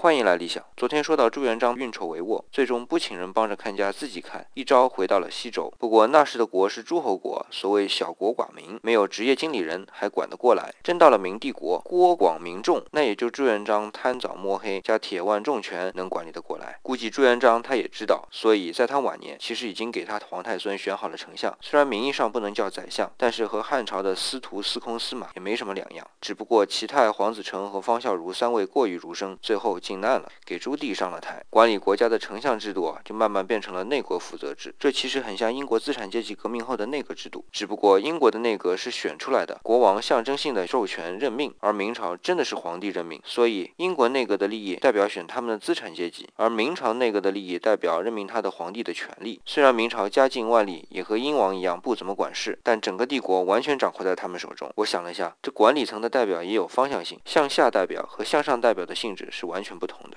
欢迎来理想。昨天说到朱元璋运筹帷幄，最终不请人帮着看家，自己看，一招回到了西周。不过那时的国是诸侯国，所谓小国寡民，没有职业经理人还管得过来。真到了明帝国，国广民众，那也就朱元璋贪早摸黑加铁腕重权能管理得过来。估计朱元璋他也知道，所以在他晚年，其实已经给他皇太孙选好了丞相。虽然名义上不能叫宰相，但是和汉朝的司徒、司空、司马也没什么两样。只不过齐泰、黄子成和方孝孺三位过于儒生，最后靖难了，给朱棣上了台，管理国家的丞相制度啊，就慢慢变成了内阁负责制。这其实很像英国资产阶级革命后的内阁制度，只不过英国的内阁是选出来的，国王象征性的授权任命，而明朝真的是皇帝任命，所以英国内阁的利益代表选他们的资产阶级，而明朝内阁的利益代表任命他的皇帝的权利。虽然明朝家境万历，也和英王一样不怎么管事，但整个帝国完全掌握在他们手中。我想了一下，这管理层的代表也有方向性，向下代表和向上代表的性质是完全不同的。